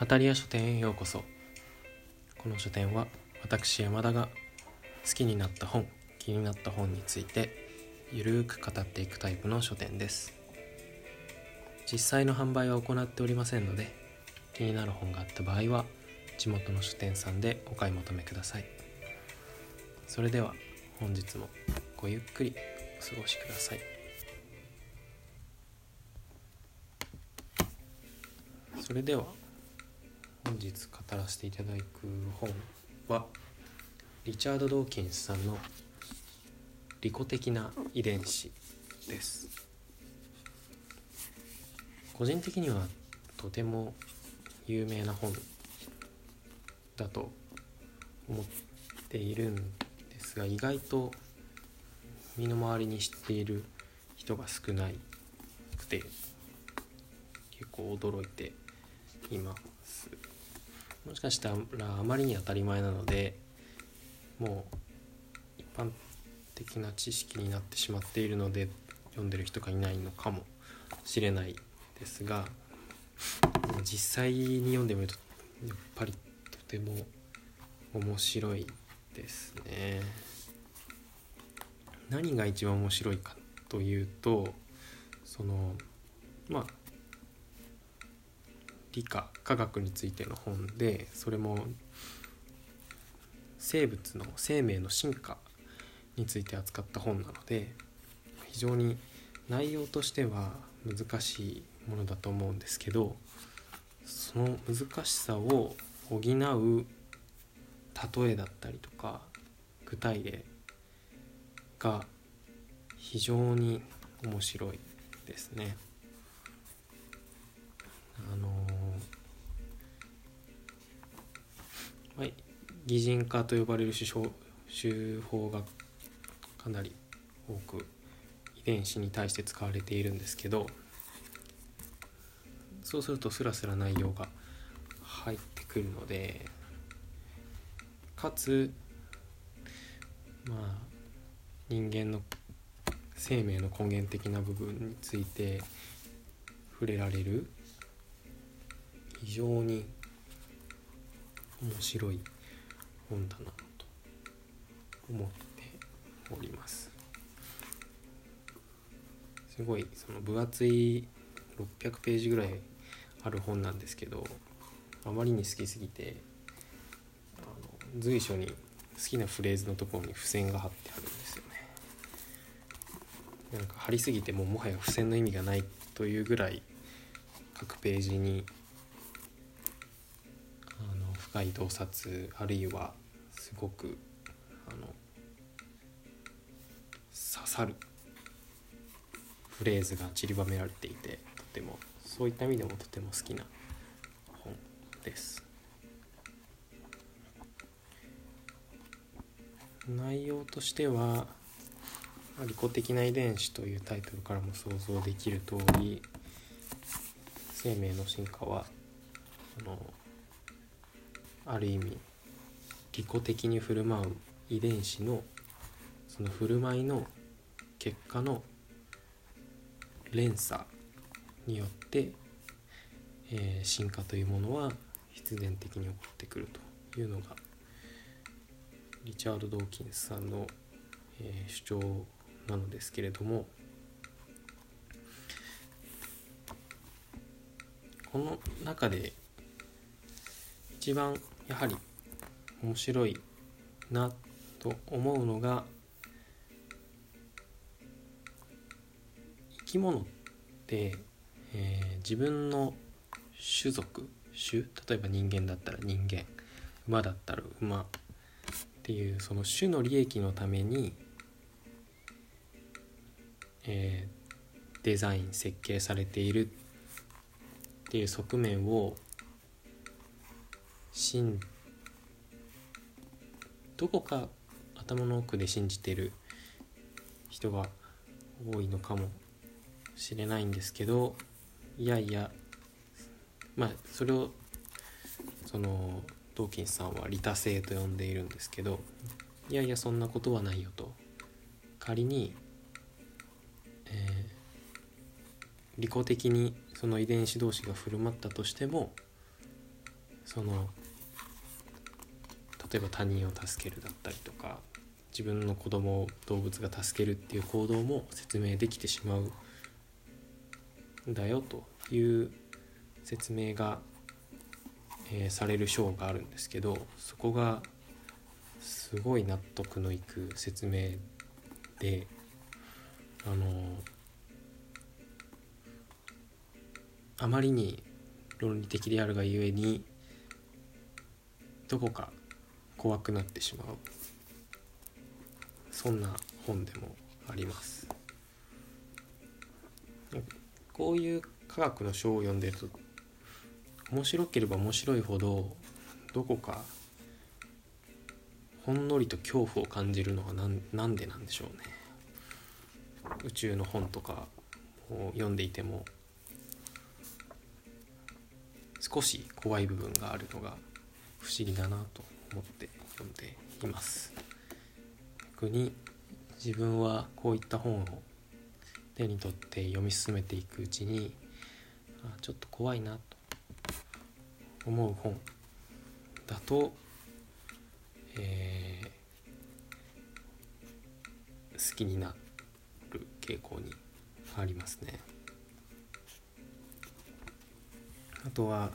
語り屋書店へようこそ。この書店は私山田が好きになった本気になった本についてゆるーく語っていくタイプの書店です。実際の販売は行っておりませんので気になる本があった場合は地元の書店さんでお買い求めください。それでは本日もごゆっくりお過ごしください。それでは本日語らせていただく本はリチャード・ドーキンスさんの「利己的な遺伝子」です。個人的にはとても有名な本だと思っているんですが意外と身の回りに知っている人が少なくて結構驚いています。もしかしたらあまりに当たり前なのでもう一般的な知識になってしまっているので読んでる人がいないのかもしれないですが実際に読んでみるとやっぱりとても面白いですね。何が一番面白いかというとそのまあ理科科学についての本でそれも生物の生命の進化について扱った本なので非常に内容としては難しいものだと思うんですけどその難しさを補う例えだったりとか具体例が非常に面白いですね。はい、擬人化と呼ばれる手法手法がかなり多く遺伝子に対して使われているんですけどそうするとスラスラ内容が入ってくるのでかつまあ人間の生命の根源的な部分について触れられる非常に面白い本だなと思っております。すごいその分厚い600ページぐらいある本なんですけどあまりに好きすぎてあの随所に好きなフレーズのところに付箋が貼ってあるんですよね。なんか貼りすぎてももはや付箋の意味がないというぐらい各ページに深い洞察あるいはすごくあの刺さるフレーズが散りばめられていてとてもそういった意味でもとても好きな本です。内容としては「利己的な遺伝子」というタイトルからも想像できる通り生命の進化はあのある意味利己的に振る舞う遺伝子のその振る舞いの結果の連鎖によって、えー、進化というものは必然的に起こってくるというのがリチャード・ドーキンスさんの、えー、主張なのですけれどもこの中で一番やはり面白いなと思うのが生き物って、えー、自分の種族種？例えば人間だったら人間馬だったら馬っていうその種の利益のために、えー、デザイン設計されているっていう側面を信どこか頭の奥で信じてる人が多いのかもしれないんですけどいやいやまあそれをそのドーキンスさんは利他性と呼んでいるんですけどいやいやそんなことはないよと。仮に、えー、利己的にその遺伝子同士が振る舞ったとしてもその例えば他人を助けるだったりとか自分の子供を動物が助けるっていう行動も説明できてしまうんだよという説明が、えーされる章があるんですけどそこがすごい納得のいく説明であのあまりに論理的であるがゆえにどこか怖くなってしまう。そんな本でもあります。こういう科学の書を読んでると面白ければ面白いほどどこかほんのりと恐怖を感じるのはなんなんでなんでしょうね。宇宙の本とかを読んでいても少し怖い部分があるのが不思議だなと。思って読んでいます。逆に自分はこういった本を手に取って読み進めていくうちにあちょっと怖いなと思う本だと、えー好きになる傾向にありますね。あとは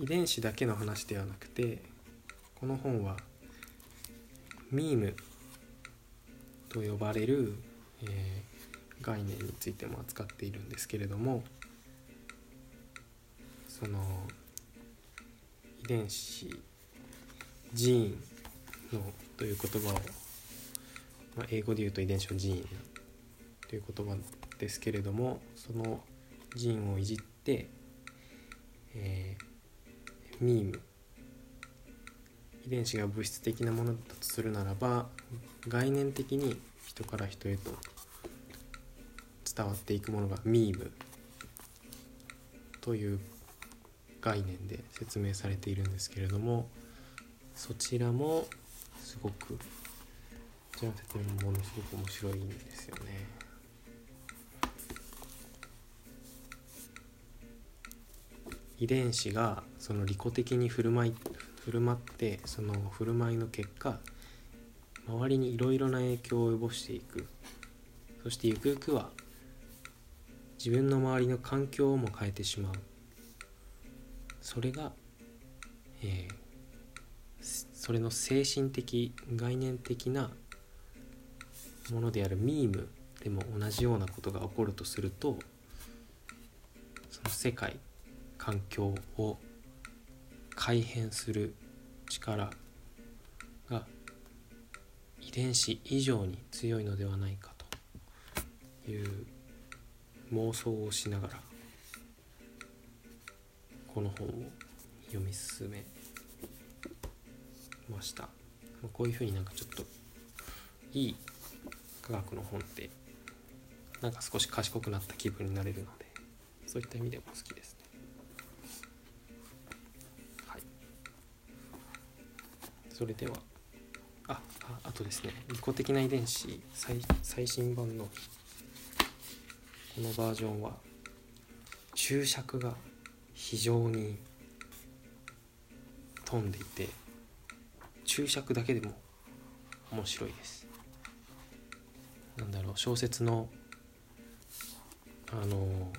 遺伝子だけの話ではなくてこの本はミームと呼ばれる、えー概念についても扱っているんですけれどもその遺伝子ジーンのという言葉を、まあ、英語で言うと遺伝子のジーンという言葉ですけれどもそのジーンをいじって、えーミーム遺伝子が物質的なものだとするならば概念的に人から人へと伝わっていくものがミームという概念で説明されているんですけれどもそちらもすごくこちらの説明もものすごく面白いんですよね。遺伝子がその利己的に振る舞い振る舞ってその振る舞いの結果周りにいろいろな影響を及ぼしていく。そしてゆくゆくは自分の周りの環境をも変えてしまう。それが、えーそれの精神的概念的なものであるミームでも同じようなことが起こるとするとその世界環境を改変する力が遺伝子以上に強いのではないかという妄想をしながらこの本を読み進めました。こういうふうになんかちょっといい科学の本ってなんか少し賢くなった気分になれるのでそういった意味でも好きです。それでは。あああとですね。利己的な遺伝子最最新版のこのバージョンは注釈が非常に飛んでいて注釈だけでも面白いです。なんだろう小説のあの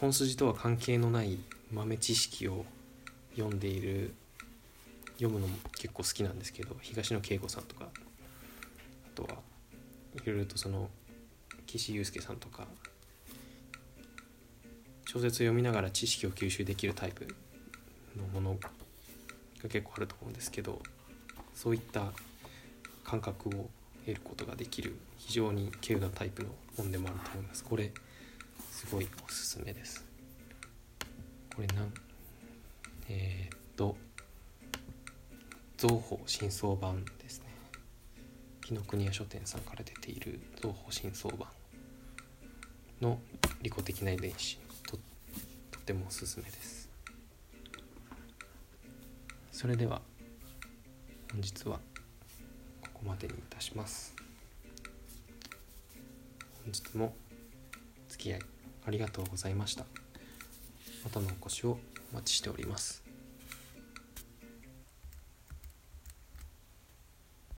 本筋とは関係のない豆知識を読んでいる読むのも結構好きなんですけど東野圭吾さんとかあとはいろいろとその岸優介さんとか小説を読みながら知識を吸収できるタイプのものが結構あると思うんですけどそういった感覚を得ることができる非常に稀有なタイプの本でもあると思います。これすごいおすすめです。これなんえー、っと増宝新装版ですね。紀ノ国屋書店さんから出ている増宝新装版の利己的な遺伝子ととてもおすすめです。それでは本日はここまでにいたします。本日もお付き合いありがとうございました。またのお越しをお待ちしております。